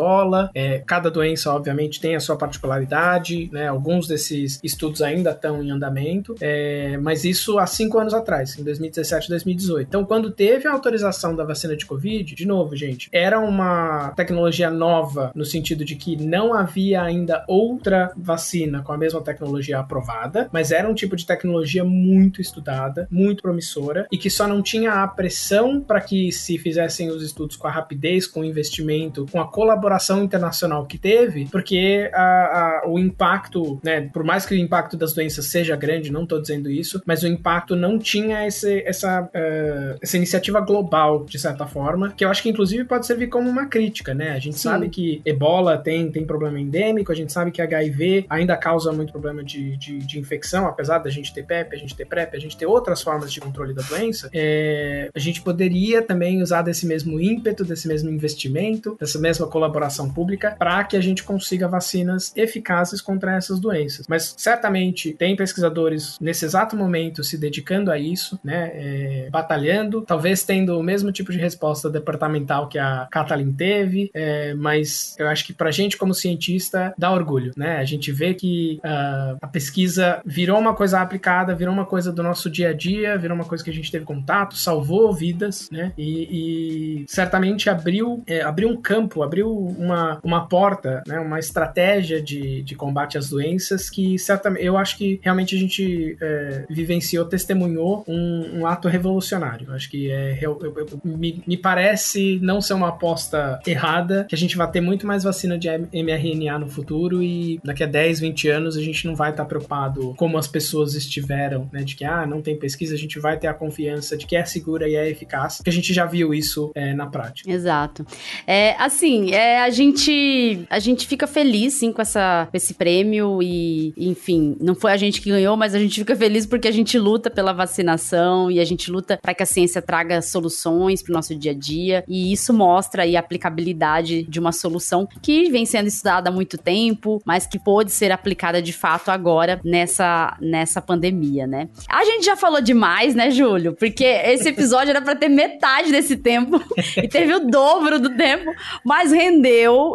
É, cada doença, obviamente, tem a sua particularidade, né? Alguns desses estudos ainda estão em andamento, é, mas isso há cinco anos atrás, em 2017 2018. Então, quando teve a autorização da vacina de Covid, de novo, gente, era uma tecnologia nova no sentido de que não havia ainda outra vacina com a mesma tecnologia aprovada, mas era um tipo de tecnologia muito estudada, muito promissora e que só não tinha a pressão para que se fizessem os estudos com a rapidez, com o investimento, com a colaboração internacional que teve, porque a, a, o impacto, né, por mais que o impacto das doenças seja grande, não estou dizendo isso, mas o impacto não tinha esse, essa, uh, essa iniciativa global, de certa forma, que eu acho que inclusive pode servir como uma crítica, né? A gente Sim. sabe que ebola tem, tem problema endêmico, a gente sabe que HIV ainda causa muito problema de, de, de infecção, apesar da gente ter PEP, a gente ter PrEP, a gente ter outras formas de controle da doença, é, a gente poderia também usar desse mesmo ímpeto, desse mesmo investimento, dessa mesma colaboração pública, para que a gente consiga vacinas eficazes contra essas doenças. Mas certamente tem pesquisadores nesse exato momento se dedicando a isso, né, é, batalhando, talvez tendo o mesmo tipo de resposta departamental que a Kathleen teve, é, mas eu acho que pra gente como cientista dá orgulho, né? A gente vê que uh, a pesquisa virou uma coisa aplicada, virou uma coisa do nosso dia a dia, virou uma coisa que a gente teve contato, salvou vidas, né? E, e certamente abriu, é, abriu um campo, abriu uma, uma porta, né? Uma estratégia de, de combate às doenças que certamente eu acho que realmente a gente é, vivenciou, testemunhou um, um, ato revolucionário. Acho que é, eu, eu, me, me, parece não ser uma aposta errada, que a gente vai ter muito mais vacina de mRNA no futuro e daqui a 10, 20 anos a gente não vai estar preocupado como as pessoas estiveram, né? De que, ah, não tem pesquisa, a gente vai ter a confiança de que é segura e é eficaz, que a gente já viu isso é, na prática. Exato. É, assim, é, a gente a gente fica feliz, sim, com, essa, com esse prêmio e, enfim, não foi a gente que ganhou, mas a gente fica feliz porque a gente luta pela vacinação e a gente luta para que a ciência traga soluções para o nosso dia a dia. E isso mostra aí a aplicabilidade de uma solução que vem sendo estudada há muito tempo, mas que pôde ser aplicada de fato agora nessa, nessa pandemia, né? A gente já falou demais, né, Júlio? Porque esse episódio era para ter metade desse tempo e teve o dobro do tempo, mas rendeu.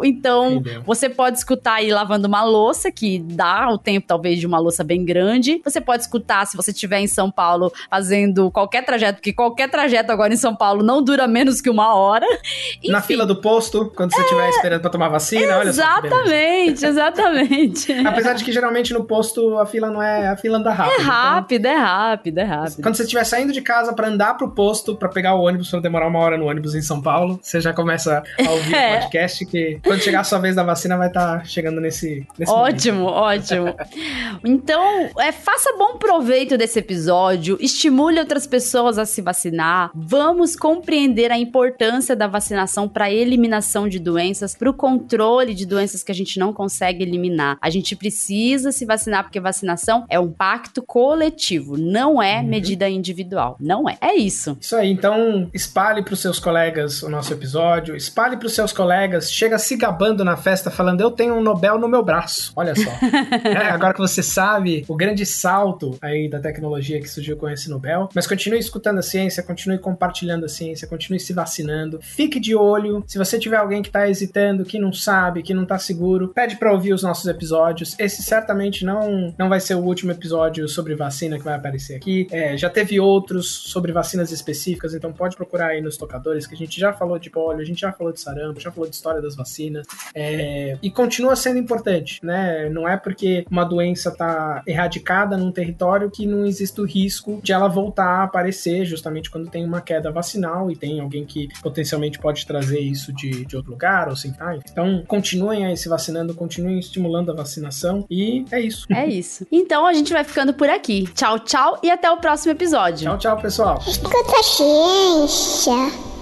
Então, rendeu. você pode escutar aí lavando uma louça, que dá o tempo talvez de uma louça bem grande. Você pode escutar se você estiver em São Paulo fazendo qualquer trajeto, porque qualquer trajeto agora em São Paulo não dura menos que uma hora. Enfim, Na fila do posto, quando você estiver é... esperando para tomar vacina, olha só. Exatamente, exatamente. Apesar de que geralmente no posto a fila não é a fila anda rápido. É rápido, então... é rápido, é rápido. Quando você estiver saindo de casa para andar pro posto, para pegar o ônibus, para demorar uma hora no ônibus em São Paulo, você já começa a ouvir é. o podcast que quando chegar a sua vez da vacina vai estar tá chegando nesse, nesse Ótimo, momento. ótimo. Então, é, faça bom proveito desse episódio, estimule outras pessoas a se vacinar. Vamos compreender a importância da vacinação para a eliminação de doenças, para o controle de doenças que a gente não consegue eliminar. A gente precisa se vacinar porque vacinação é um pacto coletivo, não é uhum. medida individual. Não é. É isso. Isso aí. Então, espalhe para os seus colegas o nosso episódio, espalhe para os seus colegas, chega se gabando na festa falando: Eu tenho um Nobel no meu braço. Olha só. é, agora que você sabe o grande salto aí da tecnologia que surgiu com esse Nobel, mas continue escutando a ciência, continue compartilhando a ciência, continue se vacinando. Fique de olho. Se você tiver alguém que está hesitando, que não sabe, que não está seguro, pede para ouvir os nossos episódios. Esse certamente não, não vai ser o último episódio sobre vacina que vai aparecer aqui. É, já teve outros sobre vacinas específicas, então pode procurar aí nos tocadores, que a gente já falou de polio, a gente já falou de sarampo, já falou de história das vacinas. É, e continua sendo importante, né? Não é porque uma doença está erradicada num território que não existe o risco de ela voltar a aparecer justamente quando tem uma queda vacinal e tem alguém que potencialmente pode trazer isso de, de outro lugar ou sem tá. Então, continuem aí se vacinando, continuem estimulando a vacinação e é isso. É isso. Então, a gente vai ficando por aqui. Tchau, tchau e até o próximo episódio. Tchau, tchau, pessoal. Escuta a ciência.